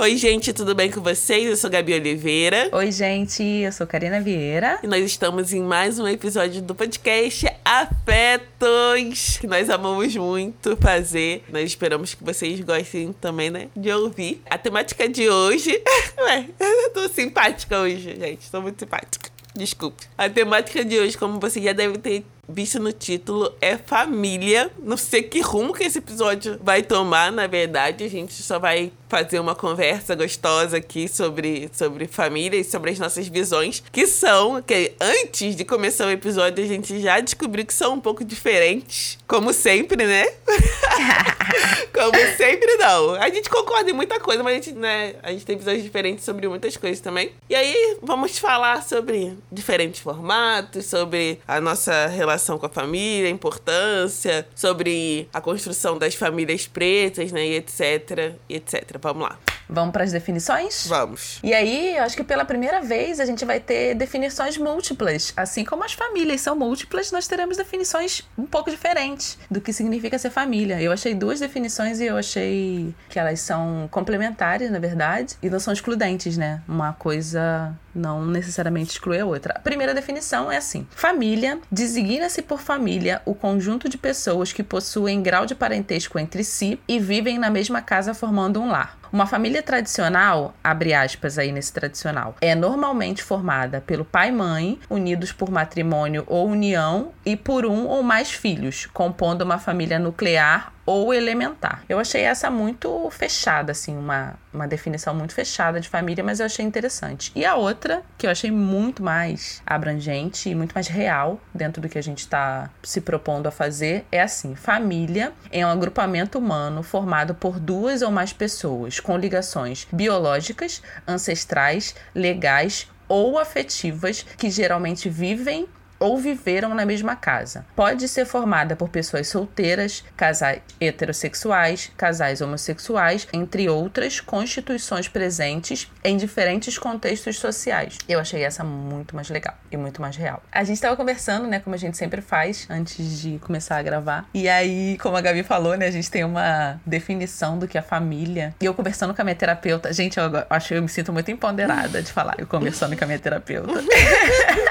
Oi, gente, tudo bem com vocês? Eu sou Gabi Oliveira. Oi, gente, eu sou Karina Vieira. E nós estamos em mais um episódio do podcast Afetos, que nós amamos muito fazer. Nós esperamos que vocês gostem também, né, de ouvir. A temática de hoje... Ué, eu tô simpática hoje, gente. Tô muito simpática. Desculpe. A temática de hoje, como vocês já devem ter visto no título, é família. Não sei que rumo que esse episódio vai tomar, na verdade. A gente só vai fazer uma conversa gostosa aqui sobre, sobre família e sobre as nossas visões, que são, que antes de começar o episódio, a gente já descobriu que são um pouco diferentes. Como sempre, né? Como sempre, não. A gente concorda em muita coisa, mas a gente, né, a gente tem visões diferentes sobre muitas coisas também. E aí, vamos falar sobre diferentes formatos, sobre a nossa relação com a família, a importância, sobre a construção das famílias pretas, né, e etc, e etc. Vamos lá. Vamos para as definições? Vamos. E aí, eu acho que pela primeira vez a gente vai ter definições múltiplas. Assim como as famílias são múltiplas, nós teremos definições um pouco diferentes do que significa ser família. Eu achei duas definições e eu achei que elas são complementares, na verdade, e não são excludentes, né? Uma coisa não necessariamente exclui a outra. A primeira definição é assim: família designa-se por família o conjunto de pessoas que possuem grau de parentesco entre si e vivem na mesma casa formando um lar. Uma família tradicional, abre aspas aí nesse tradicional, é normalmente formada pelo pai e mãe, unidos por matrimônio ou união, e por um ou mais filhos, compondo uma família nuclear ou elementar. Eu achei essa muito fechada, assim, uma, uma definição muito fechada de família, mas eu achei interessante. E a outra, que eu achei muito mais abrangente e muito mais real dentro do que a gente está se propondo a fazer, é assim: família é um agrupamento humano formado por duas ou mais pessoas com ligações biológicas, ancestrais, legais ou afetivas que geralmente vivem ou viveram na mesma casa. Pode ser formada por pessoas solteiras, casais heterossexuais, casais homossexuais, entre outras constituições presentes em diferentes contextos sociais. Eu achei essa muito mais legal e muito mais real. A gente estava conversando, né, como a gente sempre faz antes de começar a gravar. E aí, como a Gabi falou, né, a gente tem uma definição do que é família. E eu conversando com a minha terapeuta, gente, eu acho eu me sinto muito empoderada de falar, eu conversando com a minha terapeuta.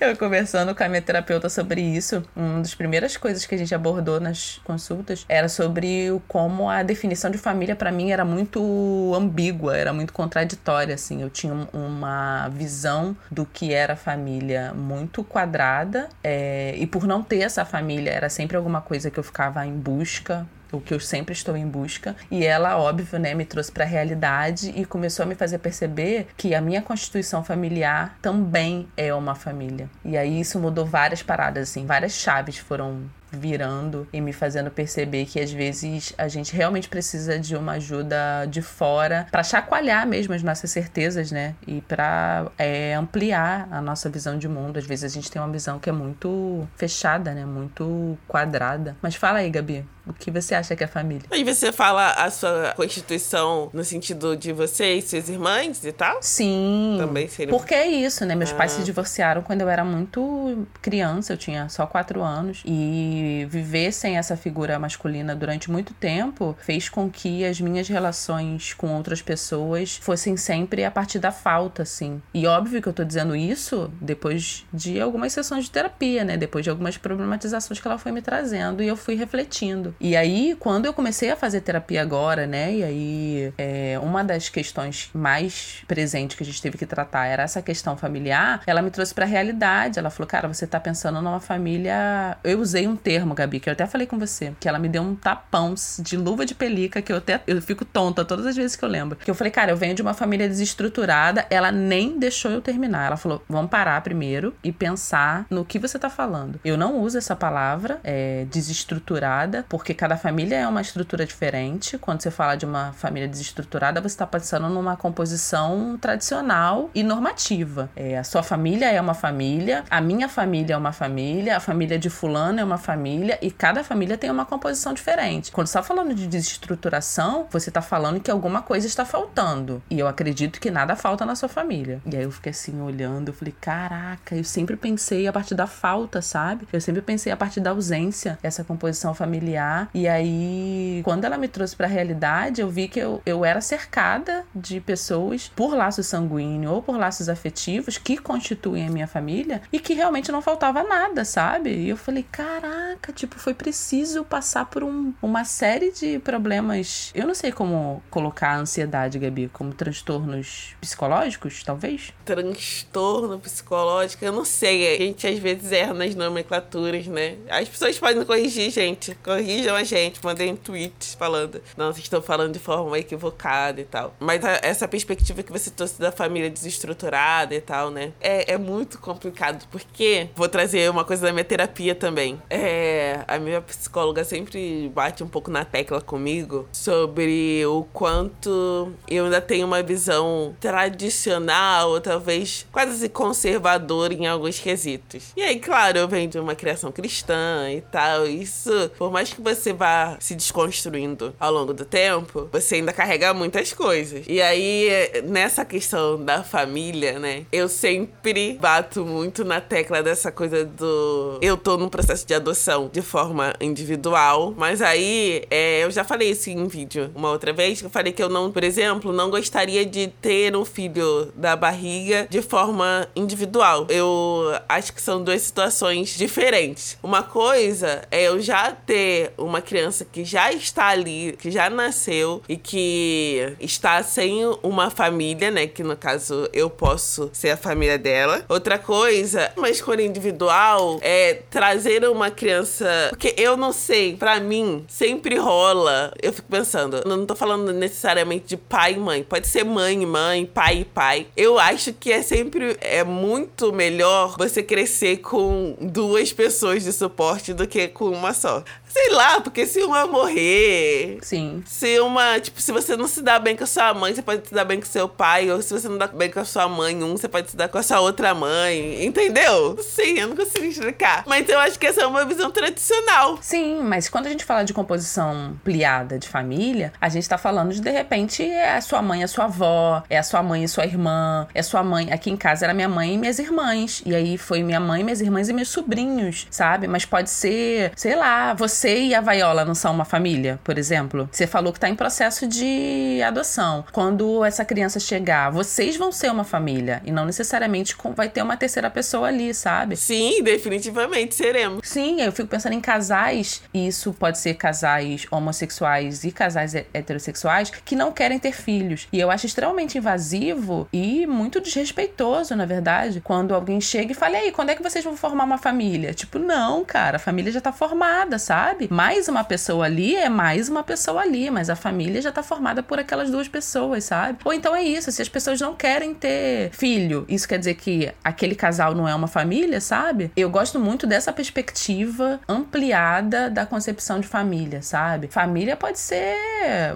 eu conversando com a minha terapeuta sobre isso, uma das primeiras coisas que a gente abordou nas consultas era sobre como a definição de família para mim era muito ambígua, era muito contraditória, assim. Eu tinha uma visão do que era família muito quadrada é, e por não ter essa família era sempre alguma coisa que eu ficava em busca o que eu sempre estou em busca. E ela, óbvio, né, me trouxe para a realidade e começou a me fazer perceber que a minha constituição familiar também é uma família. E aí isso mudou várias paradas, assim, várias chaves foram virando e me fazendo perceber que às vezes a gente realmente precisa de uma ajuda de fora para chacoalhar mesmo as nossas certezas, né? E para é, ampliar a nossa visão de mundo. Às vezes a gente tem uma visão que é muito fechada, né? Muito quadrada. Mas fala aí, Gabi. O que você acha que é família? E você fala a sua constituição no sentido de você e suas irmãs e tal? Sim. Também seria. Porque é isso, né? Meus ah. pais se divorciaram quando eu era muito criança, eu tinha só quatro anos. E viver sem essa figura masculina durante muito tempo fez com que as minhas relações com outras pessoas fossem sempre a partir da falta, assim. E óbvio que eu tô dizendo isso depois de algumas sessões de terapia, né? Depois de algumas problematizações que ela foi me trazendo e eu fui refletindo. E aí, quando eu comecei a fazer terapia agora, né? E aí, é, uma das questões mais presentes que a gente teve que tratar era essa questão familiar. Ela me trouxe pra realidade. Ela falou, cara, você tá pensando numa família. Eu usei um termo, Gabi, que eu até falei com você, que ela me deu um tapão de luva de pelica que eu até. Eu fico tonta todas as vezes que eu lembro. Que eu falei, cara, eu venho de uma família desestruturada. Ela nem deixou eu terminar. Ela falou, vamos parar primeiro e pensar no que você tá falando. Eu não uso essa palavra, é, desestruturada, porque cada família é uma estrutura diferente. Quando você fala de uma família desestruturada, você está pensando numa composição tradicional e normativa. É, a sua família é uma família, a minha família é uma família, a família de fulano é uma família família e cada família tem uma composição diferente. Quando você tá falando de desestruturação, você tá falando que alguma coisa está faltando. E eu acredito que nada falta na sua família. E aí eu fiquei assim olhando, eu falei, caraca, eu sempre pensei a partir da falta, sabe? Eu sempre pensei a partir da ausência, essa composição familiar. E aí, quando ela me trouxe pra realidade, eu vi que eu, eu era cercada de pessoas por laços sanguíneos ou por laços afetivos que constituem a minha família e que realmente não faltava nada, sabe? E eu falei, caraca, tipo, foi preciso passar por um, uma série de problemas. Eu não sei como colocar a ansiedade, Gabi, como transtornos psicológicos, talvez? Transtorno psicológico, eu não sei. A gente às vezes erra nas nomenclaturas, né? As pessoas podem corrigir, gente. Corrijam a gente, mandem tweets falando. Não, vocês estão falando de forma equivocada e tal. Mas a, essa perspectiva que você trouxe da família desestruturada e tal, né? É, é muito complicado, porque vou trazer uma coisa da minha terapia também. É, a minha psicóloga sempre bate um pouco na tecla comigo sobre o quanto eu ainda tenho uma visão tradicional, ou talvez quase conservadora em alguns quesitos. E aí, claro, eu venho de uma criação cristã e tal. Isso, por mais que você vá se desconstruindo ao longo do tempo, você ainda carrega muitas coisas. E aí, nessa questão da família, né? Eu sempre bato muito na tecla dessa coisa do. Eu tô num processo de adoção de forma individual, mas aí é, eu já falei isso em vídeo uma outra vez, que eu falei que eu não, por exemplo, não gostaria de ter um filho da barriga de forma individual. Eu acho que são duas situações diferentes. Uma coisa é eu já ter uma criança que já está ali, que já nasceu e que está sem uma família, né? Que no caso eu posso ser a família dela. Outra coisa, uma escolha individual é trazer uma criança. Porque eu não sei, para mim, sempre rola. Eu fico pensando, eu não tô falando necessariamente de pai e mãe. Pode ser mãe e mãe, pai e pai. Eu acho que é sempre é muito melhor você crescer com duas pessoas de suporte do que com uma só. Sei lá, porque se uma morrer. Sim. Se uma. Tipo, se você não se dá bem com a sua mãe, você pode se dar bem com seu pai. Ou se você não dá bem com a sua mãe, um, você pode se dar com a sua outra mãe. Entendeu? Sim, eu não consigo explicar. Mas eu acho que essa é uma visão tradicional. Sim, mas quando a gente fala de composição ampliada de família, a gente tá falando de, de repente, é a sua mãe, a sua avó, é a sua mãe e sua irmã, é sua mãe. Aqui em casa era minha mãe e minhas irmãs. E aí foi minha mãe, minhas irmãs e meus sobrinhos, sabe? Mas pode ser, sei lá, você você e a Vaiola não são uma família, por exemplo? Você falou que está em processo de adoção. Quando essa criança chegar, vocês vão ser uma família e não necessariamente vai ter uma terceira pessoa ali, sabe? Sim, definitivamente seremos. Sim, eu fico pensando em casais, e isso pode ser casais homossexuais e casais heterossexuais que não querem ter filhos. E eu acho extremamente invasivo e muito desrespeitoso, na verdade, quando alguém chega e fala: "E aí, quando é que vocês vão formar uma família?" Tipo, não, cara, a família já tá formada, sabe? Sabe? Mais uma pessoa ali é mais uma pessoa ali, mas a família já tá formada por aquelas duas pessoas, sabe? Ou então é isso, se as pessoas não querem ter filho, isso quer dizer que aquele casal não é uma família, sabe? Eu gosto muito dessa perspectiva ampliada da concepção de família, sabe? Família pode ser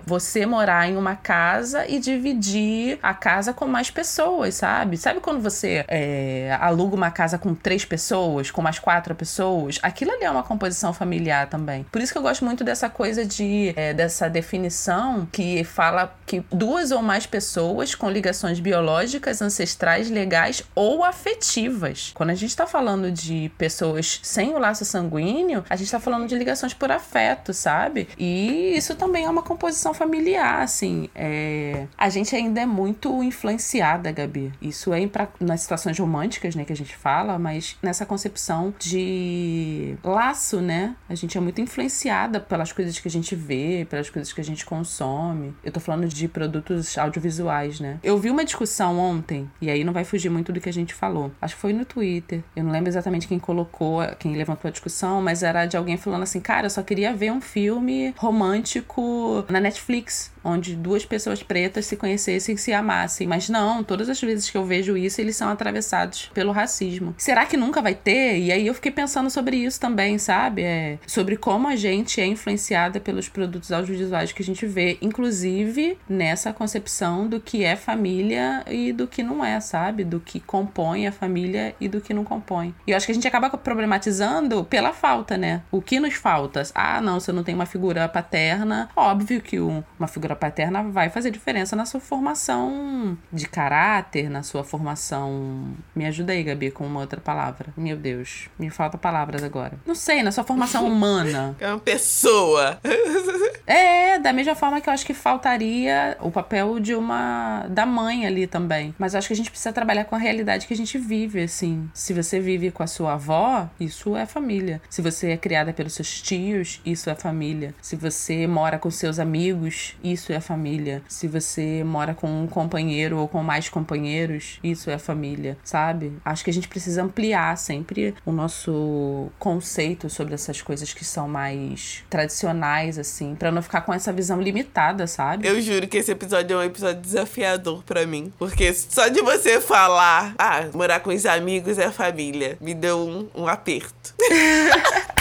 você morar em uma casa e dividir a casa com mais pessoas, sabe? Sabe quando você é, aluga uma casa com três pessoas, com mais quatro pessoas? Aquilo ali é uma composição familiar também também. Por isso que eu gosto muito dessa coisa de é, dessa definição que fala que duas ou mais pessoas com ligações biológicas, ancestrais, legais ou afetivas. Quando a gente está falando de pessoas sem o laço sanguíneo, a gente está falando de ligações por afeto, sabe? E isso também é uma composição familiar, assim. É... A gente ainda é muito influenciada, Gabi. Isso é pra... nas situações românticas, né, que a gente fala, mas nessa concepção de laço, né? A gente é muito muito influenciada pelas coisas que a gente vê, pelas coisas que a gente consome. Eu tô falando de produtos audiovisuais, né? Eu vi uma discussão ontem, e aí não vai fugir muito do que a gente falou. Acho que foi no Twitter. Eu não lembro exatamente quem colocou, quem levantou a discussão, mas era de alguém falando assim: cara, eu só queria ver um filme romântico na Netflix onde duas pessoas pretas se conhecessem e se amassem. Mas não, todas as vezes que eu vejo isso, eles são atravessados pelo racismo. Será que nunca vai ter? E aí eu fiquei pensando sobre isso também, sabe? É, sobre como a gente é influenciada pelos produtos audiovisuais que a gente vê, inclusive nessa concepção do que é família e do que não é, sabe? Do que compõe a família e do que não compõe. E eu acho que a gente acaba problematizando pela falta, né? O que nos falta? Ah, não, você não tem uma figura paterna. Óbvio que um, uma figura paterna vai fazer diferença na sua formação de caráter, na sua formação. Me ajuda aí, Gabi, com uma outra palavra. Meu Deus, me falta palavras agora. Não sei, na sua formação humana. É uma pessoa. é, da mesma forma que eu acho que faltaria o papel de uma. da mãe ali também. Mas eu acho que a gente precisa trabalhar com a realidade que a gente vive, assim. Se você vive com a sua avó, isso é família. Se você é criada pelos seus tios, isso é família. Se você mora com seus amigos, isso é família. Se você mora com um companheiro ou com mais companheiros, isso é família, sabe? Acho que a gente precisa ampliar sempre o nosso conceito sobre essas coisas que são mais tradicionais, assim, para não ficar com essa visão limitada, sabe? Eu juro que esse episódio é um episódio desafiador para mim. Porque só de você falar, ah, morar com os amigos é família, me deu um, um aperto.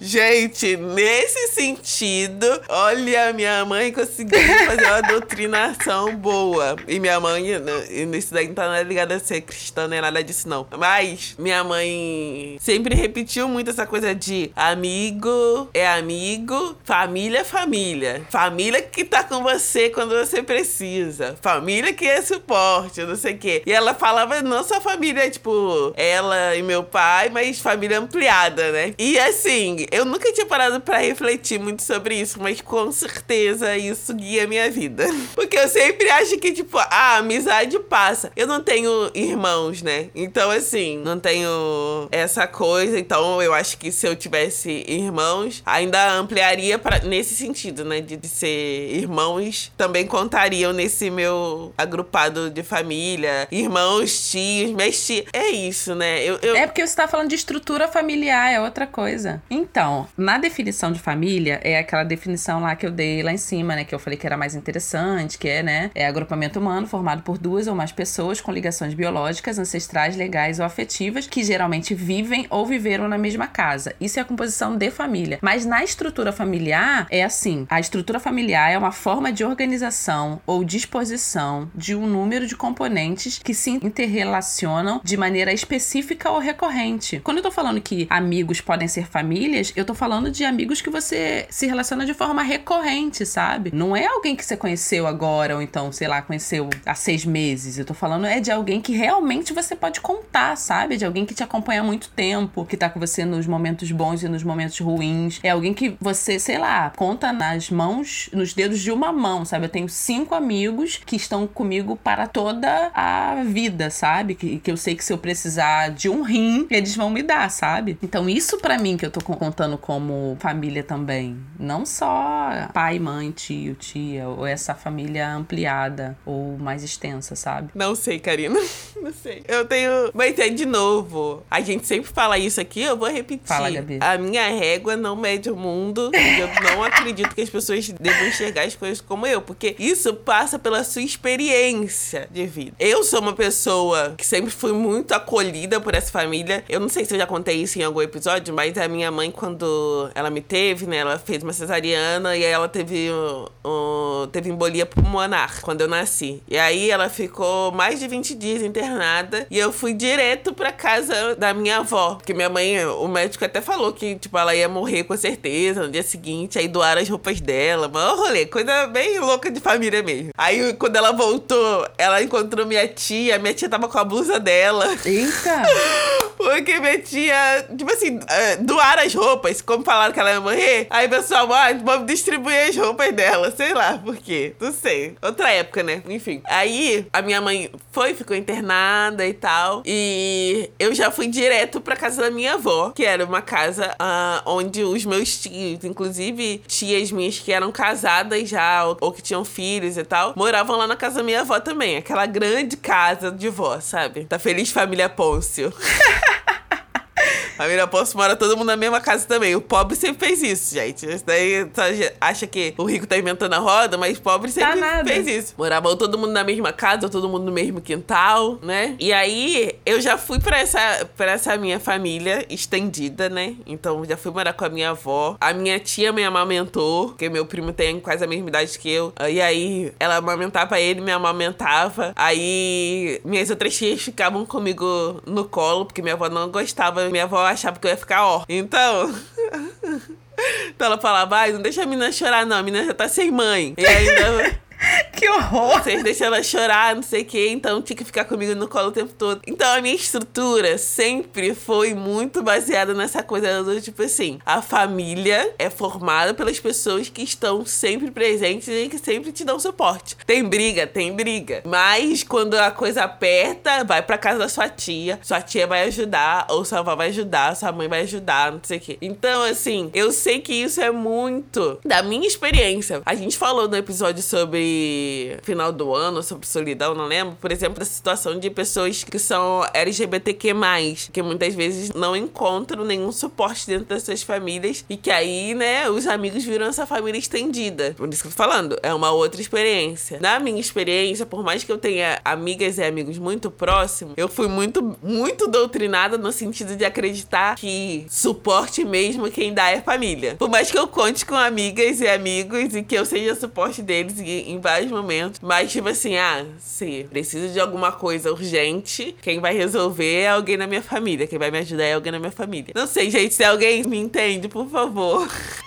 Gente, nesse sentido, olha, minha mãe conseguiu fazer uma doutrinação boa. E minha mãe, isso daí não tá ligada a ser cristã nem nada disso, não. Mas minha mãe sempre repetiu muito essa coisa de amigo é amigo, família é família. Família que tá com você quando você precisa. Família que é suporte, não sei o quê. E ela falava não só família, tipo, ela e meu pai, mas família ampliada, né? E assim, eu nunca tinha parado para refletir muito sobre isso, mas com certeza isso guia a minha vida. Porque eu sempre acho que, tipo, a amizade passa. Eu não tenho irmãos, né? Então, assim, não tenho essa coisa. Então, eu acho que se eu tivesse irmãos, ainda ampliaria para nesse sentido, né? De, de ser irmãos, também contariam nesse meu agrupado de família. Irmãos, tios, tias. É isso, né? Eu, eu... É porque você tá falando de estrutura familiar, é outra coisa. Então, então, na definição de família, é aquela definição lá que eu dei lá em cima, né? Que eu falei que era mais interessante, que é, né? É agrupamento humano formado por duas ou mais pessoas com ligações biológicas, ancestrais, legais ou afetivas, que geralmente vivem ou viveram na mesma casa. Isso é a composição de família. Mas na estrutura familiar, é assim: a estrutura familiar é uma forma de organização ou disposição de um número de componentes que se interrelacionam de maneira específica ou recorrente. Quando eu tô falando que amigos podem ser famílias, eu tô falando de amigos que você se relaciona de forma recorrente, sabe? Não é alguém que você conheceu agora, ou então, sei lá, conheceu há seis meses. Eu tô falando é de alguém que realmente você pode contar, sabe? De alguém que te acompanha há muito tempo, que tá com você nos momentos bons e nos momentos ruins. É alguém que você, sei lá, conta nas mãos, nos dedos de uma mão, sabe? Eu tenho cinco amigos que estão comigo para toda a vida, sabe? Que, que eu sei que se eu precisar de um rim, eles vão me dar, sabe? Então, isso para mim que eu tô contando como família também. Não só pai, mãe, tio, tia, ou essa família ampliada ou mais extensa, sabe? Não sei, Karina. Não sei. Eu tenho. Mas é de novo. A gente sempre fala isso aqui, eu vou repetir. Fala, Gabi. A minha régua não mede o mundo. e eu não acredito que as pessoas devam enxergar as coisas como eu, porque isso passa pela sua experiência de vida. Eu sou uma pessoa que sempre fui muito acolhida por essa família. Eu não sei se eu já contei isso em algum episódio, mas a minha mãe, quando ela me teve, né? Ela fez uma cesariana e aí ela teve, um, teve embolia pulmonar quando eu nasci. E aí ela ficou mais de 20 dias internada e eu fui direto pra casa da minha avó. Porque minha mãe, o médico até falou que, tipo, ela ia morrer com certeza no dia seguinte. Aí doaram as roupas dela. Mano, rolê, coisa bem louca de família mesmo. Aí quando ela voltou, ela encontrou minha tia. Minha tia tava com a blusa dela. Eita! Porque minha tia, tipo assim, é, doaram as roupas, como falaram que ela ia morrer. Aí pessoal, ah, vamos distribuir as roupas dela. Sei lá por quê. Não sei. Outra época, né? Enfim. Aí a minha mãe foi, ficou internada e tal. E eu já fui direto pra casa da minha avó, que era uma casa uh, onde os meus tios, inclusive tias minhas que eram casadas já, ou, ou que tinham filhos e tal, moravam lá na casa da minha avó também. Aquela grande casa de vó, sabe? Da Feliz Família Pôncio. Família pobre mora todo mundo na mesma casa também. O pobre sempre fez isso, gente. Isso daí acha que o rico tá inventando a roda, mas pobre sempre tá fez isso. Morava todo mundo na mesma casa, todo mundo no mesmo quintal, né? E aí eu já fui pra essa, pra essa minha família estendida, né? Então já fui morar com a minha avó. A minha tia me amamentou, porque meu primo tem quase a mesma idade que eu. E aí ela amamentava ele, me amamentava. Aí minhas outras tias ficavam comigo no colo, porque minha avó não gostava. Minha avó achava que eu ia ficar ó. Então. então ela falava, ai, não deixa a menina chorar, não. A menina já tá sem mãe. E ainda. que horror! Vocês deixam ela chorar, não sei o quê, então tinha que ficar comigo no colo o tempo todo. Então a minha estrutura sempre foi muito baseada nessa coisa do tipo assim: a família é formada pelas pessoas que estão sempre presentes e que sempre te dão suporte. Tem briga, tem briga. Mas quando a coisa aperta, vai pra casa da sua tia, sua tia vai ajudar, ou sua avó vai ajudar, sua mãe vai ajudar, não sei o quê. Então, assim, eu sei que isso é muito da minha experiência. A gente falou no episódio sobre final do ano, sobre solidão, não lembro. Por exemplo, da situação de pessoas que são LGBTQ+, que muitas vezes não encontram nenhum suporte dentro das suas famílias e que aí, né, os amigos viram essa família estendida. Por isso que eu tô falando, é uma outra experiência. Na minha experiência, por mais que eu tenha amigas e amigos muito próximos, eu fui muito, muito doutrinada no sentido de acreditar que suporte mesmo quem dá é família. Por mais que eu conte com amigas e amigos e que eu seja suporte deles em vários momentos. Mas, tipo assim, ah, se preciso de alguma coisa urgente, quem vai resolver é alguém na minha família. Quem vai me ajudar é alguém na minha família. Não sei, gente, se alguém me entende, por favor.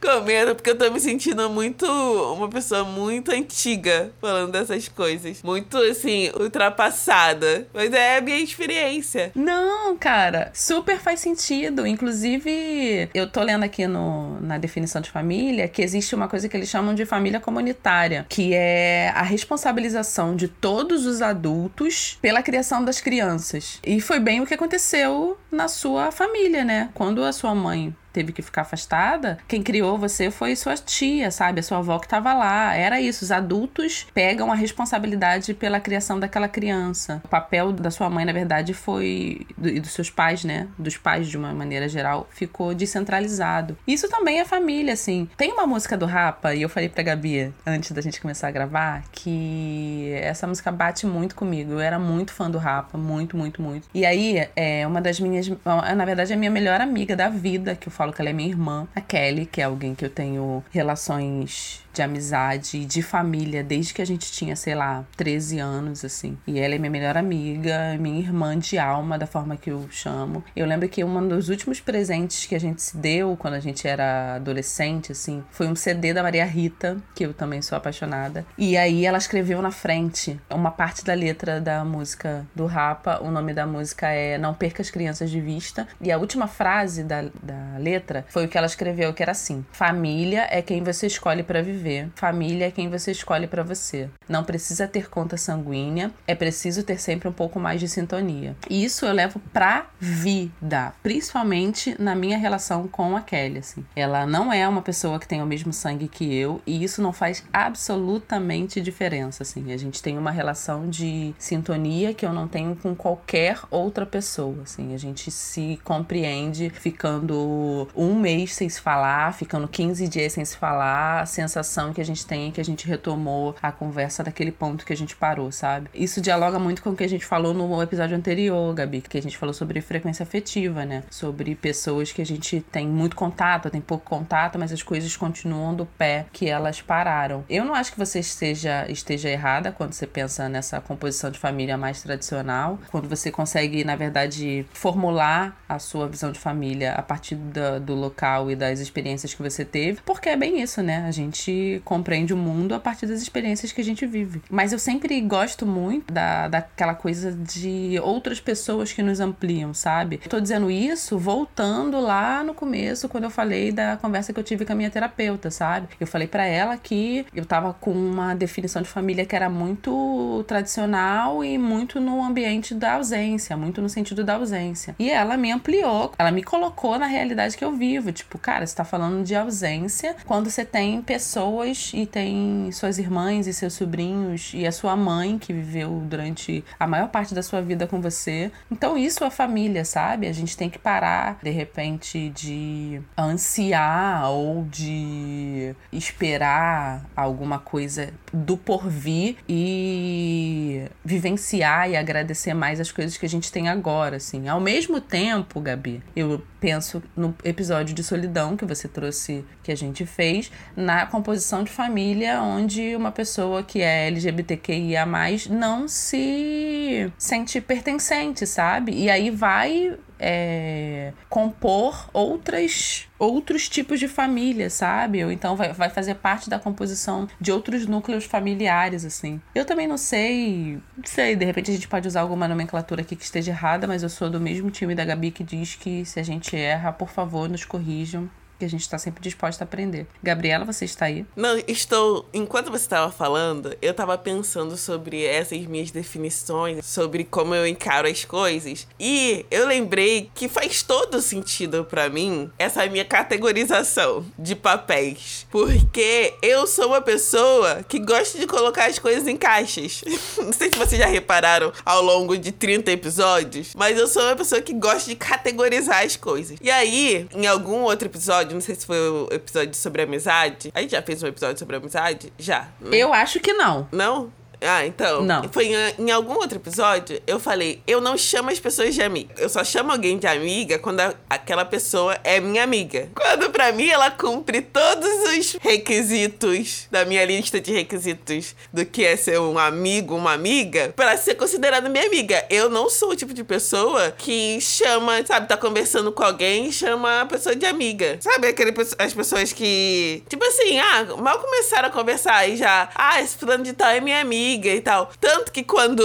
Comenta, porque eu tô me sentindo muito. Uma pessoa muito antiga falando dessas coisas. Muito, assim, ultrapassada. Mas é a minha experiência. Não, cara, super faz sentido. Inclusive, eu tô lendo aqui no, na definição de família que existe uma coisa que eles chamam de família comunitária que é a responsabilização de todos os adultos pela criação das crianças. E foi bem o que aconteceu na sua família, né? Quando a sua mãe teve que ficar afastada, quem criou você foi sua tia, sabe? A sua avó que estava lá. Era isso. Os adultos pegam a responsabilidade pela criação daquela criança. O papel da sua mãe, na verdade, foi. e dos seus pais, né? Dos pais, de uma maneira geral, ficou descentralizado. Isso também é família, assim. Tem uma música do Rapa, e eu falei pra Gabi, antes da gente começar a gravar, que essa música bate muito comigo. Eu era muito fã do Rapa, muito, muito, muito. E aí, é uma das minhas. Na verdade, é a minha melhor amiga da vida, que eu falo que ela é minha irmã, a Kelly, que é alguém que eu tenho relações de amizade, de família, desde que a gente tinha, sei lá, 13 anos, assim. E ela é minha melhor amiga, minha irmã de alma, da forma que eu chamo. Eu lembro que um dos últimos presentes que a gente se deu quando a gente era adolescente, assim, foi um CD da Maria Rita, que eu também sou apaixonada. E aí ela escreveu na frente uma parte da letra da música do Rapa. O nome da música é Não Perca as Crianças de Vista. E a última frase da, da letra foi o que ela escreveu, que era assim: Família é quem você escolhe para viver viver. Família é quem você escolhe para você. Não precisa ter conta sanguínea, é preciso ter sempre um pouco mais de sintonia. E isso eu levo pra vida, principalmente na minha relação com a Kelly, assim. Ela não é uma pessoa que tem o mesmo sangue que eu e isso não faz absolutamente diferença, assim. A gente tem uma relação de sintonia que eu não tenho com qualquer outra pessoa, assim. A gente se compreende ficando um mês sem se falar, ficando 15 dias sem se falar, a sensação sensação que a gente tem que a gente retomou a conversa daquele ponto que a gente parou, sabe? Isso dialoga muito com o que a gente falou no episódio anterior, Gabi, que a gente falou sobre frequência afetiva, né? Sobre pessoas que a gente tem muito contato, tem pouco contato, mas as coisas continuam do pé que elas pararam. Eu não acho que você esteja, esteja errada quando você pensa nessa composição de família mais tradicional, quando você consegue, na verdade, formular a sua visão de família a partir do, do local e das experiências que você teve, porque é bem isso, né? A gente compreende o mundo a partir das experiências que a gente vive. Mas eu sempre gosto muito da, daquela coisa de outras pessoas que nos ampliam, sabe? Tô dizendo isso voltando lá no começo, quando eu falei da conversa que eu tive com a minha terapeuta, sabe? Eu falei para ela que eu tava com uma definição de família que era muito tradicional e muito no ambiente da ausência, muito no sentido da ausência. E ela me ampliou, ela me colocou na realidade que eu vivo. Tipo, cara, você tá falando de ausência quando você tem pessoas e tem suas irmãs e seus sobrinhos e a sua mãe que viveu durante a maior parte da sua vida com você. Então, isso é família, sabe? A gente tem que parar, de repente, de ansiar ou de esperar alguma coisa do porvir e vivenciar e agradecer mais as coisas que a gente tem agora, assim. Ao mesmo tempo, Gabi, eu penso no episódio de solidão que você trouxe, que a gente fez, na composição de família, onde uma pessoa que é LGBTQIA, não se sente pertencente, sabe? E aí vai é, compor outras outros tipos de família, sabe? Ou então vai, vai fazer parte da composição de outros núcleos familiares, assim. Eu também não sei, não sei, de repente a gente pode usar alguma nomenclatura aqui que esteja errada, mas eu sou do mesmo time da Gabi que diz que se a gente erra, por favor, nos corrijam que a gente está sempre disposta a aprender. Gabriela, você está aí? Não, estou. Enquanto você estava falando, eu estava pensando sobre essas minhas definições, sobre como eu encaro as coisas. E eu lembrei que faz todo sentido para mim essa minha categorização de papéis. Porque eu sou uma pessoa que gosta de colocar as coisas em caixas. Não sei se vocês já repararam ao longo de 30 episódios, mas eu sou uma pessoa que gosta de categorizar as coisas. E aí, em algum outro episódio, episódio, não sei se foi o episódio sobre amizade. A gente já fez um episódio sobre amizade? Já. Né? Eu acho que não. Não? Ah, então. Não. Foi em, em, algum outro episódio, eu falei, eu não chamo as pessoas de amiga. Eu só chamo alguém de amiga quando a, aquela pessoa é minha amiga. Quando pra mim ela cumpre todos os requisitos da minha lista de requisitos do que é ser um amigo, uma amiga, para ser considerada minha amiga. Eu não sou o tipo de pessoa que chama, sabe, tá conversando com alguém e chama a pessoa de amiga. Sabe aquele, as pessoas que, tipo assim, ah, mal começaram a conversar e já, ah, esse fulano de tal é minha amiga amiga e tal. Tanto que quando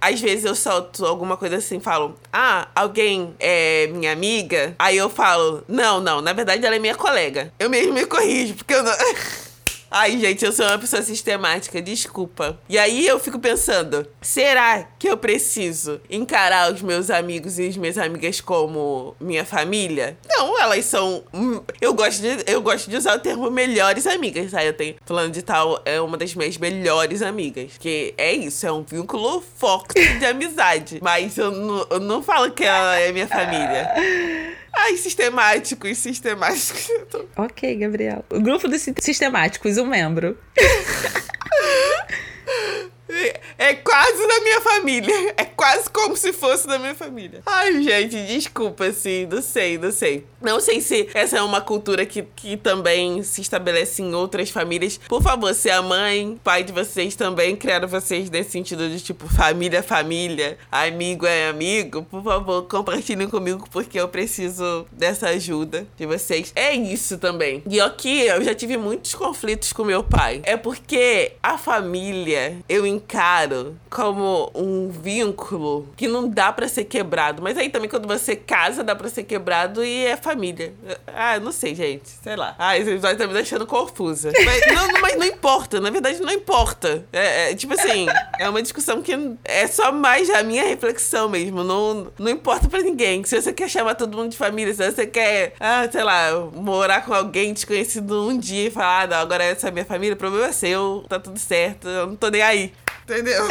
às vezes eu solto alguma coisa assim, falo, ah, alguém é minha amiga, aí eu falo, não, não, na verdade ela é minha colega. Eu mesmo me corrijo, porque eu não. Ai, gente, eu sou uma pessoa sistemática, desculpa. E aí eu fico pensando, será que eu preciso encarar os meus amigos e as minhas amigas como minha família? Não, elas são. Hum, eu gosto de, eu gosto de usar o termo melhores amigas, tá? Eu tenho. Falando de tal, é uma das minhas melhores amigas. Que é isso, é um vínculo forte de amizade. Mas eu não, eu não falo que ela é minha família. Ai, sistemáticos, sistemáticos. Ok, Gabriel. O grupo dos sistemáticos, um membro. É quase da minha família. É quase como se fosse da minha família. Ai, gente, desculpa, assim, não sei, não sei. Não sei se essa é uma cultura que, que também se estabelece em outras famílias. Por favor, se a mãe, pai de vocês também criaram vocês nesse sentido de tipo família, família, amigo é amigo, por favor, compartilhem comigo porque eu preciso dessa ajuda de vocês. É isso também. E aqui eu já tive muitos conflitos com meu pai. É porque a família eu encaro como um vínculo que não dá para ser quebrado. Mas aí também quando você casa, dá para ser quebrado e é família. Ah, não sei, gente. Sei lá. Ah, esse episódio tá me deixando confusa. Mas não, mas não importa. Na verdade, não importa. É, é, tipo assim, é uma discussão que é só mais a minha reflexão mesmo. Não, não importa para ninguém. Se você quer chamar todo mundo de família, se você quer, ah, sei lá, morar com alguém desconhecido um dia e falar, ah, não, agora essa é minha família, o problema é seu, tá tudo certo, eu não tô nem aí. Entendeu?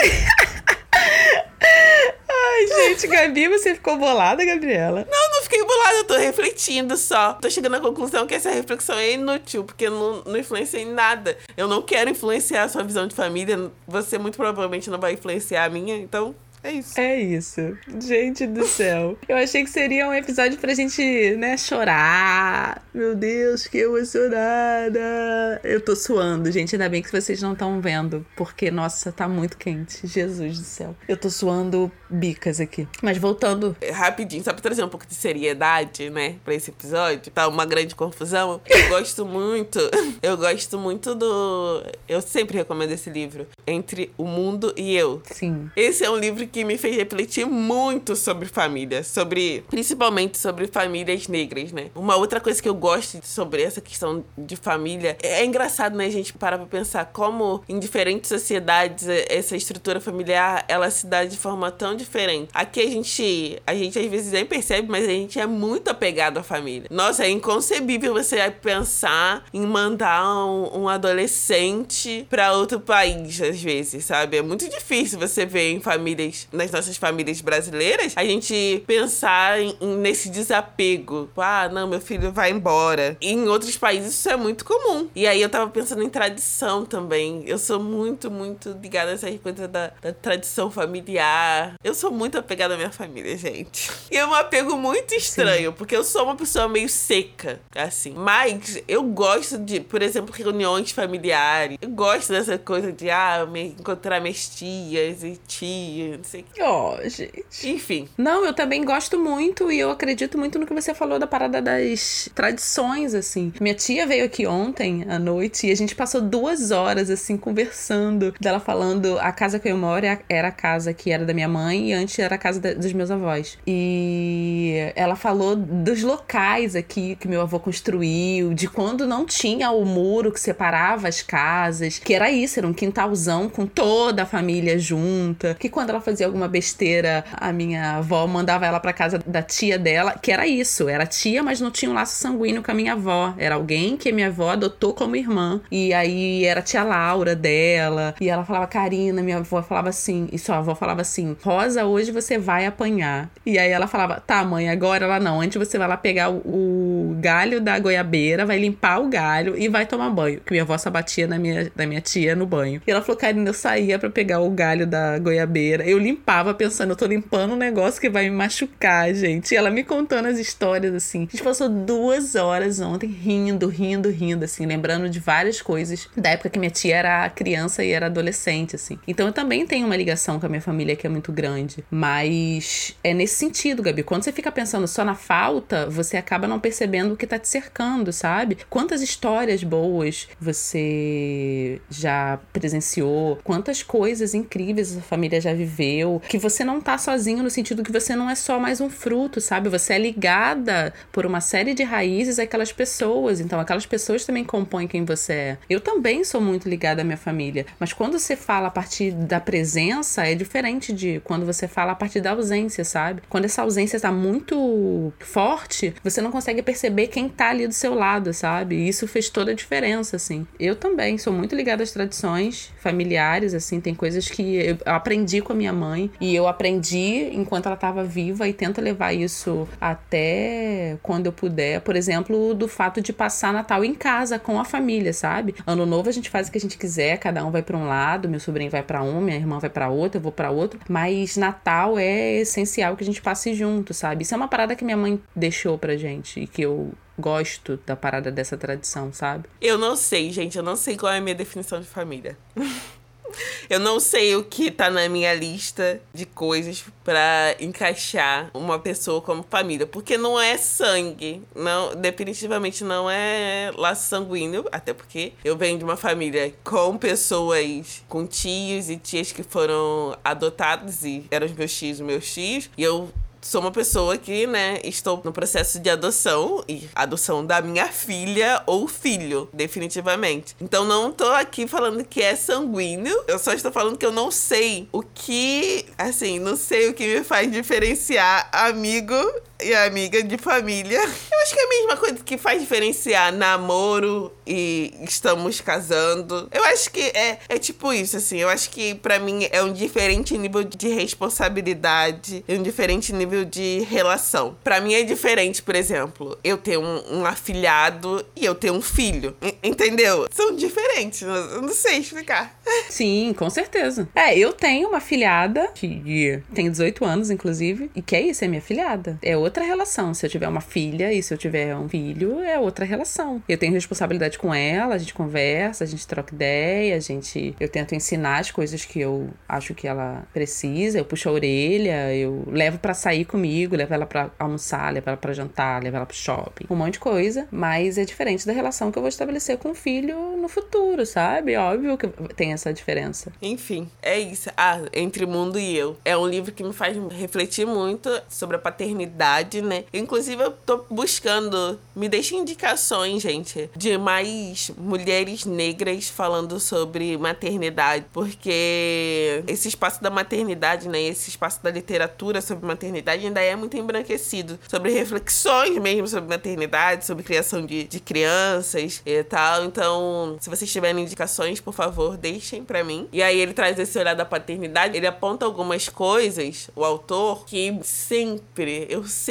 Ai, gente, Gabi, você ficou bolada, Gabriela? Não, não fiquei bolada, eu tô refletindo só. Tô chegando à conclusão que essa reflexão é inútil, porque não, não influencia em nada. Eu não quero influenciar a sua visão de família, você muito provavelmente não vai influenciar a minha, então é isso. É isso. Gente do céu. Eu achei que seria um episódio pra gente, né, chorar. Meu Deus, que emocionada. Eu tô suando, gente. Ainda bem que vocês não estão vendo, porque, nossa, tá muito quente. Jesus do céu. Eu tô suando bicas aqui. Mas voltando. É, rapidinho, só pra trazer um pouco de seriedade, né, pra esse episódio. Tá uma grande confusão. Eu gosto muito. Eu gosto muito do. Eu sempre recomendo esse livro. Entre o Mundo e Eu. Sim. Esse é um livro que me fez refletir muito sobre família, sobre principalmente sobre famílias negras, né? Uma outra coisa que eu gosto sobre essa questão de família é, é engraçado, né, gente parar pra pensar como em diferentes sociedades essa estrutura familiar ela se dá de forma tão diferente. Aqui a gente, a gente às vezes nem percebe, mas a gente é muito apegado à família. Nossa, é inconcebível você pensar em mandar um, um adolescente para outro país, às vezes, sabe? É muito difícil você ver em famílias, nas nossas famílias brasileiras, a gente pensar em, nesse desapego. Tipo, ah, não, meu filho vai embora. E em outros países isso é muito comum. E aí eu tava pensando em tradição também. Eu sou muito, muito ligada a essas coisas da, da tradição familiar. Eu sou muito apegada à minha família, gente. E é um apego muito estranho, Sim. porque eu sou uma pessoa meio seca, assim. Mas eu gosto de, por exemplo, reuniões familiares. Eu gosto dessa coisa de, ah, me encontrar minhas tias e tias, Ó, oh, gente. Enfim. Não, eu também gosto muito e eu acredito muito no que você falou da parada das tradições, assim. Minha tia veio aqui ontem à noite e a gente passou duas horas, assim, conversando. Dela falando, a casa que eu moro é era a casa que era da minha mãe e antes era a casa dos meus avós. E ela falou dos locais aqui que meu avô construiu, de quando não tinha o muro que separava as casas, que era isso, era um quintalzão com toda a família junta. Que quando ela fazia alguma besteira, a minha avó mandava ela para casa da tia dela, que era isso, era tia, mas não tinha um laço sanguíneo com a minha avó. Era alguém que a minha avó adotou como irmã. E aí era a tia Laura dela. E ela falava, Karina, minha avó falava assim, e sua avó falava assim: Rosa, hoje você vai apanhar. E aí ela falava: Tá, mãe, agora ela não. Antes você vai lá pegar o, o galho da goiabeira, vai limpar o galho e vai tomar banho. Que minha avó sabatia na minha, na minha tia no banho. E ela falou: Karina, eu saía para pegar o galho da goiabeira. Eu limpava pensando: Eu tô limpando um negócio que vai me machucar, gente. E ela me contando as histórias assim. A gente passou duas horas ontem rindo, rindo, rindo, assim, lembrando de várias coisas da época que minha tia era criança e era adolescente, assim. Então eu também tenho uma ligação com a minha família que é muito grande. Mas é nesse sentido, Gabi. Quando você fica pensando só na falta, você acaba não percebendo o que tá te cercando, sabe? Quantas histórias boas você já presenciou, quantas coisas incríveis a família já viveu, que você não tá sozinho no sentido que você não é só mais um fruto, sabe? Você é ligada por uma série de raízes àquelas pessoas. Então, aquelas pessoas também compõem quem você é. Eu também sou muito ligada à minha família, mas quando você fala a partir da presença, é diferente de quando você fala a partir da ausência, sabe? Quando essa ausência está muito forte, você não consegue perceber quem tá ali do seu lado, sabe? E isso fez toda a diferença, assim. Eu também sou muito ligada às tradições familiares, assim, tem coisas que eu aprendi com a minha mãe e eu aprendi enquanto ela estava viva e tento levar isso até quando eu puder. Por exemplo, do fato de passar Natal em casa com a família, sabe? Ano novo a gente faz o que a gente quiser, cada um vai para um lado, meu sobrinho vai para um, minha irmã vai para outra, eu vou para outro, mas Natal é essencial que a gente passe junto, sabe? Isso é uma parada que minha mãe deixou pra gente e que eu gosto da parada dessa tradição, sabe? Eu não sei, gente, eu não sei qual é a minha definição de família. Eu não sei o que tá na minha lista de coisas para encaixar uma pessoa como família, porque não é sangue, não, definitivamente não é laço sanguíneo, até porque eu venho de uma família com pessoas, com tios e tias que foram adotados e eram os meus tios, meus tios, e eu sou uma pessoa que, né, estou no processo de adoção e adoção da minha filha ou filho, definitivamente. Então não tô aqui falando que é sanguíneo, eu só estou falando que eu não sei o que, assim, não sei o que me faz diferenciar amigo e amiga de família. Eu acho que é a mesma coisa que faz diferenciar namoro e estamos casando. Eu acho que é, é tipo isso, assim. Eu acho que para mim é um diferente nível de responsabilidade, é um diferente nível de relação. Para mim é diferente, por exemplo, eu ter um, um afilhado e eu ter um filho. Entendeu? São diferentes. Eu não sei explicar. Sim, com certeza. É, eu tenho uma filhada que tem 18 anos, inclusive, e que é isso, é minha filhada. É outra outra relação. Se eu tiver uma filha e se eu tiver um filho, é outra relação. Eu tenho responsabilidade com ela, a gente conversa, a gente troca ideia, a gente. Eu tento ensinar as coisas que eu acho que ela precisa, eu puxo a orelha, eu levo para sair comigo, levo ela para almoçar, levo ela para jantar, levo ela pro shopping, um monte de coisa. Mas é diferente da relação que eu vou estabelecer com o filho no futuro, sabe? Óbvio que tem essa diferença. Enfim, é isso. Ah, Entre Mundo e Eu. É um livro que me faz refletir muito sobre a paternidade, né? Inclusive, eu tô buscando. Me deixa indicações, gente, de mais mulheres negras falando sobre maternidade. Porque esse espaço da maternidade, né? Esse espaço da literatura sobre maternidade ainda é muito embranquecido. Sobre reflexões mesmo sobre maternidade, sobre criação de, de crianças e tal. Então, se vocês tiverem indicações, por favor, deixem para mim. E aí ele traz esse olhar da paternidade, ele aponta algumas coisas, o autor, que sempre, eu sempre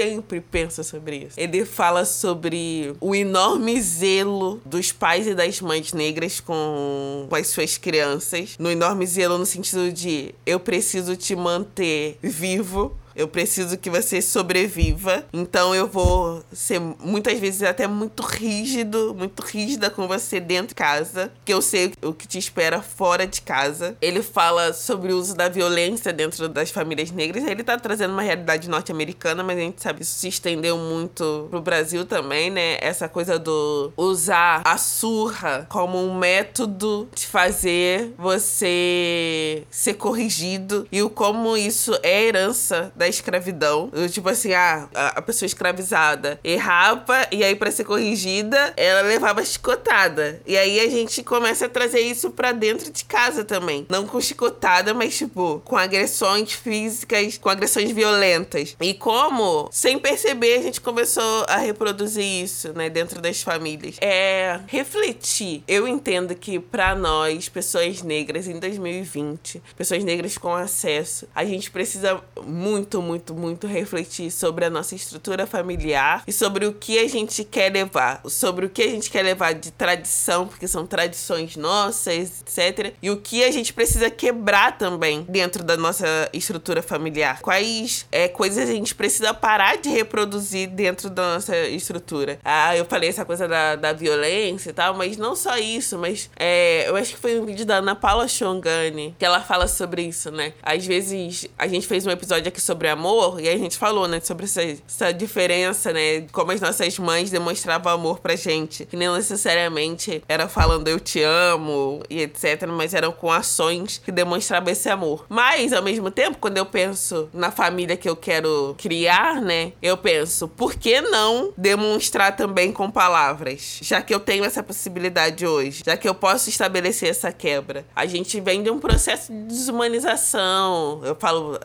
penso sobre isso. Ele fala sobre o enorme zelo dos pais e das mães negras com, com as suas crianças. No enorme zelo no sentido de eu preciso te manter vivo eu preciso que você sobreviva. Então eu vou ser muitas vezes até muito rígido, muito rígida com você dentro de casa, que eu sei o que te espera fora de casa. Ele fala sobre o uso da violência dentro das famílias negras. Ele tá trazendo uma realidade norte-americana, mas a gente sabe isso se estendeu muito pro Brasil também, né? Essa coisa do usar a surra como um método de fazer você ser corrigido e o como isso é herança da escravidão. Tipo assim, ah, a pessoa escravizada errava e aí para ser corrigida, ela levava chicotada. E aí a gente começa a trazer isso para dentro de casa também. Não com chicotada, mas tipo, com agressões físicas, com agressões violentas. E como, sem perceber, a gente começou a reproduzir isso, né, dentro das famílias. É refletir. Eu entendo que para nós, pessoas negras em 2020, pessoas negras com acesso, a gente precisa muito muito, muito, muito refletir sobre a nossa estrutura familiar e sobre o que a gente quer levar, sobre o que a gente quer levar de tradição, porque são tradições nossas, etc. E o que a gente precisa quebrar também dentro da nossa estrutura familiar. Quais é, coisas a gente precisa parar de reproduzir dentro da nossa estrutura. Ah, eu falei essa coisa da, da violência e tal, mas não só isso, mas é, eu acho que foi um vídeo da Ana Paula Chongani que ela fala sobre isso, né? Às vezes a gente fez um episódio aqui sobre amor, e a gente falou, né, sobre essa, essa diferença, né, como as nossas mães demonstravam amor pra gente, que não necessariamente era falando eu te amo e etc, mas eram com ações que demonstravam esse amor. Mas, ao mesmo tempo, quando eu penso na família que eu quero criar, né, eu penso, por que não demonstrar também com palavras? Já que eu tenho essa possibilidade hoje, já que eu posso estabelecer essa quebra. A gente vem de um processo de desumanização. Eu falo, uh,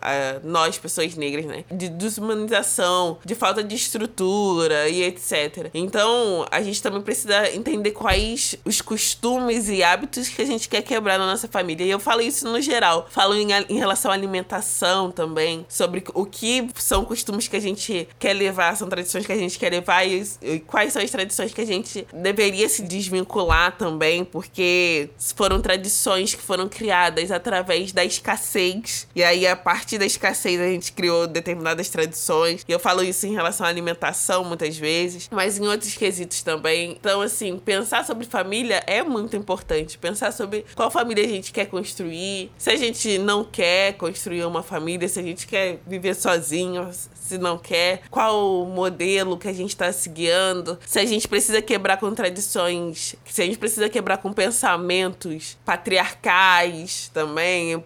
nós, pessoas negras, né? De desumanização, de falta de estrutura e etc. Então, a gente também precisa entender quais os costumes e hábitos que a gente quer quebrar na nossa família. E eu falo isso no geral. Falo em, em relação à alimentação também, sobre o que são costumes que a gente quer levar, são tradições que a gente quer levar e, e quais são as tradições que a gente deveria se desvincular também, porque foram tradições que foram criadas através da escassez. E aí, a partir da escassez, a gente criou determinadas tradições. E eu falo isso em relação à alimentação muitas vezes, mas em outros quesitos também. Então, assim, pensar sobre família é muito importante. Pensar sobre qual família a gente quer construir, se a gente não quer construir uma família, se a gente quer viver sozinho, se não quer, qual modelo que a gente está seguindo, se a gente precisa quebrar com tradições, se a gente precisa quebrar com pensamentos patriarcais também,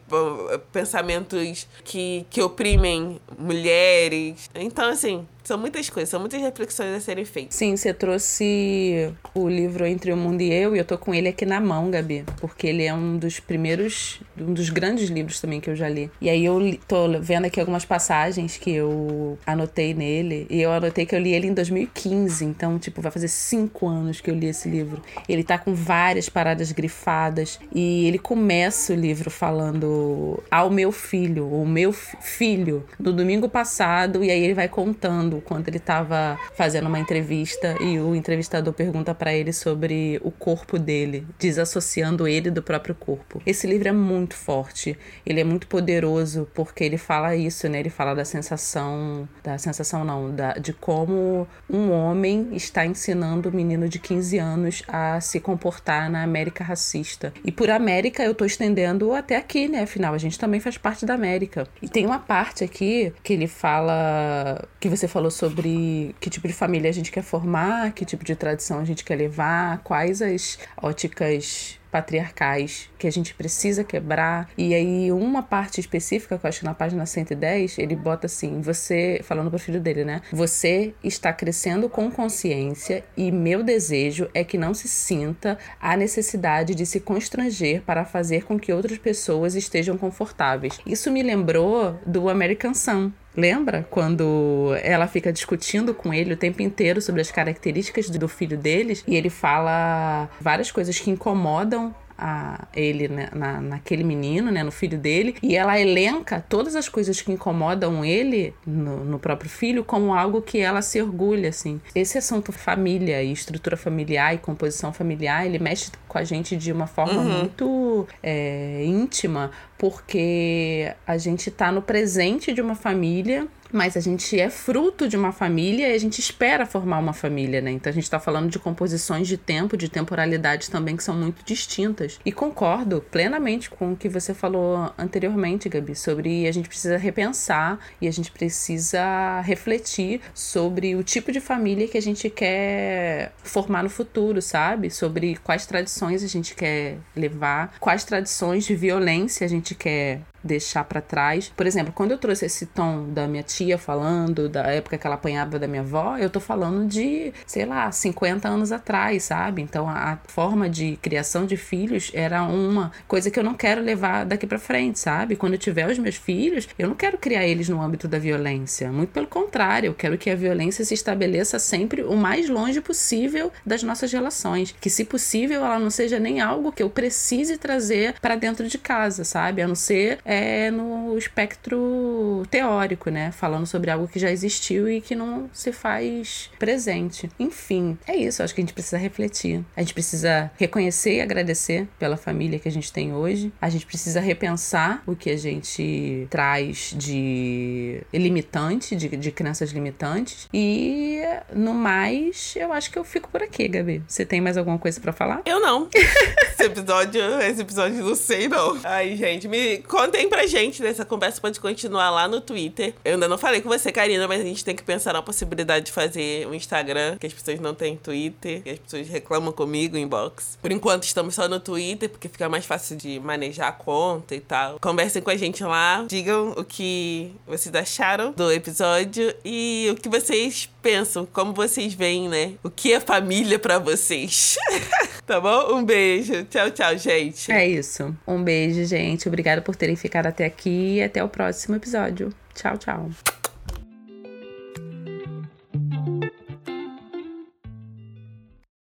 pensamentos que, que oprimem mulheres. Então, assim, são muitas coisas, são muitas reflexões a serem feitas. Sim, você trouxe o livro Entre o Mundo e Eu, e eu tô com ele aqui na mão, Gabi, porque ele é um dos primeiros, um dos grandes livros também que eu já li. E aí eu tô vendo aqui algumas passagens que eu anotei nele, e eu anotei que eu li ele em 2015, então, tipo, vai fazer cinco anos que eu li esse livro. Ele tá com várias paradas grifadas, e ele começa o livro falando ao meu filho, o meu filho, no domingo passado, e aí ele vai contando quando ele estava fazendo uma entrevista e o entrevistador pergunta para ele sobre o corpo dele, desassociando ele do próprio corpo. Esse livro é muito forte, ele é muito poderoso porque ele fala isso, né? Ele fala da sensação, da sensação não, da, de como um homem está ensinando um menino de 15 anos a se comportar na América racista. E por América eu tô estendendo até aqui, né? Afinal, a gente também faz parte da América. E tem uma parte aqui que ele fala que você falou sobre que tipo de família a gente quer formar, que tipo de tradição a gente quer levar, quais as óticas patriarcais que a gente precisa quebrar. E aí, uma parte específica, que eu acho que na página 110, ele bota assim: você, falando pro filho dele, né? Você está crescendo com consciência e meu desejo é que não se sinta a necessidade de se constranger para fazer com que outras pessoas estejam confortáveis. Isso me lembrou do American Sun, Lembra quando ela fica discutindo com ele o tempo inteiro sobre as características do filho deles e ele fala várias coisas que incomodam a ele né, na, naquele menino, né, no filho dele, e ela elenca todas as coisas que incomodam ele no, no, próprio filho como algo que ela se orgulha, assim. Esse assunto família e estrutura familiar e composição familiar, ele mexe com a gente de uma forma uhum. muito é, íntima, porque a gente está no presente de uma família mas a gente é fruto de uma família e a gente espera formar uma família, né? Então a gente está falando de composições de tempo, de temporalidade também que são muito distintas. E concordo plenamente com o que você falou anteriormente, Gabi, sobre a gente precisa repensar e a gente precisa refletir sobre o tipo de família que a gente quer formar no futuro, sabe? Sobre quais tradições a gente quer levar, quais tradições de violência a gente quer deixar para trás. Por exemplo, quando eu trouxe esse tom da minha tia falando da época que ela apanhava da minha avó, eu tô falando de, sei lá, 50 anos atrás, sabe? Então a, forma de criação de filhos era uma coisa que eu não quero levar daqui para frente, sabe? Quando eu tiver os meus filhos, eu não quero criar eles no âmbito da violência. Muito pelo contrário, eu quero que a violência se estabeleça sempre o mais longe possível das nossas relações. Que, se possível, ela não seja nem algo que eu precise trazer para dentro de casa, sabe? A não ser é, no espectro teórico, né? Falando sobre algo que já existiu e que não se faz presente. Enfim, é isso. Acho que a gente precisa refletir. A gente precisa reconhecer e agradecer pela família que a gente tem hoje. A gente precisa repensar o que a gente traz de limitante, de, de crenças limitantes. E no mais, eu acho que eu fico por aqui, Gabi. Você tem mais alguma coisa para falar? Eu não. esse episódio, esse episódio não sei não. Ai, gente, me conta Contem pra gente nessa conversa, pode continuar lá no Twitter. Eu ainda não falei com você, Karina, mas a gente tem que pensar na possibilidade de fazer um Instagram, que as pessoas não têm Twitter, que as pessoas reclamam comigo, inbox. Por enquanto estamos só no Twitter, porque fica mais fácil de manejar a conta e tal. Conversem com a gente lá, digam o que vocês acharam do episódio e o que vocês pensam, como vocês veem, né? O que é família para vocês. tá bom? Um beijo. Tchau, tchau, gente. É isso. Um beijo, gente. Obrigada por terem ficado até aqui e até o próximo episódio. Tchau, tchau.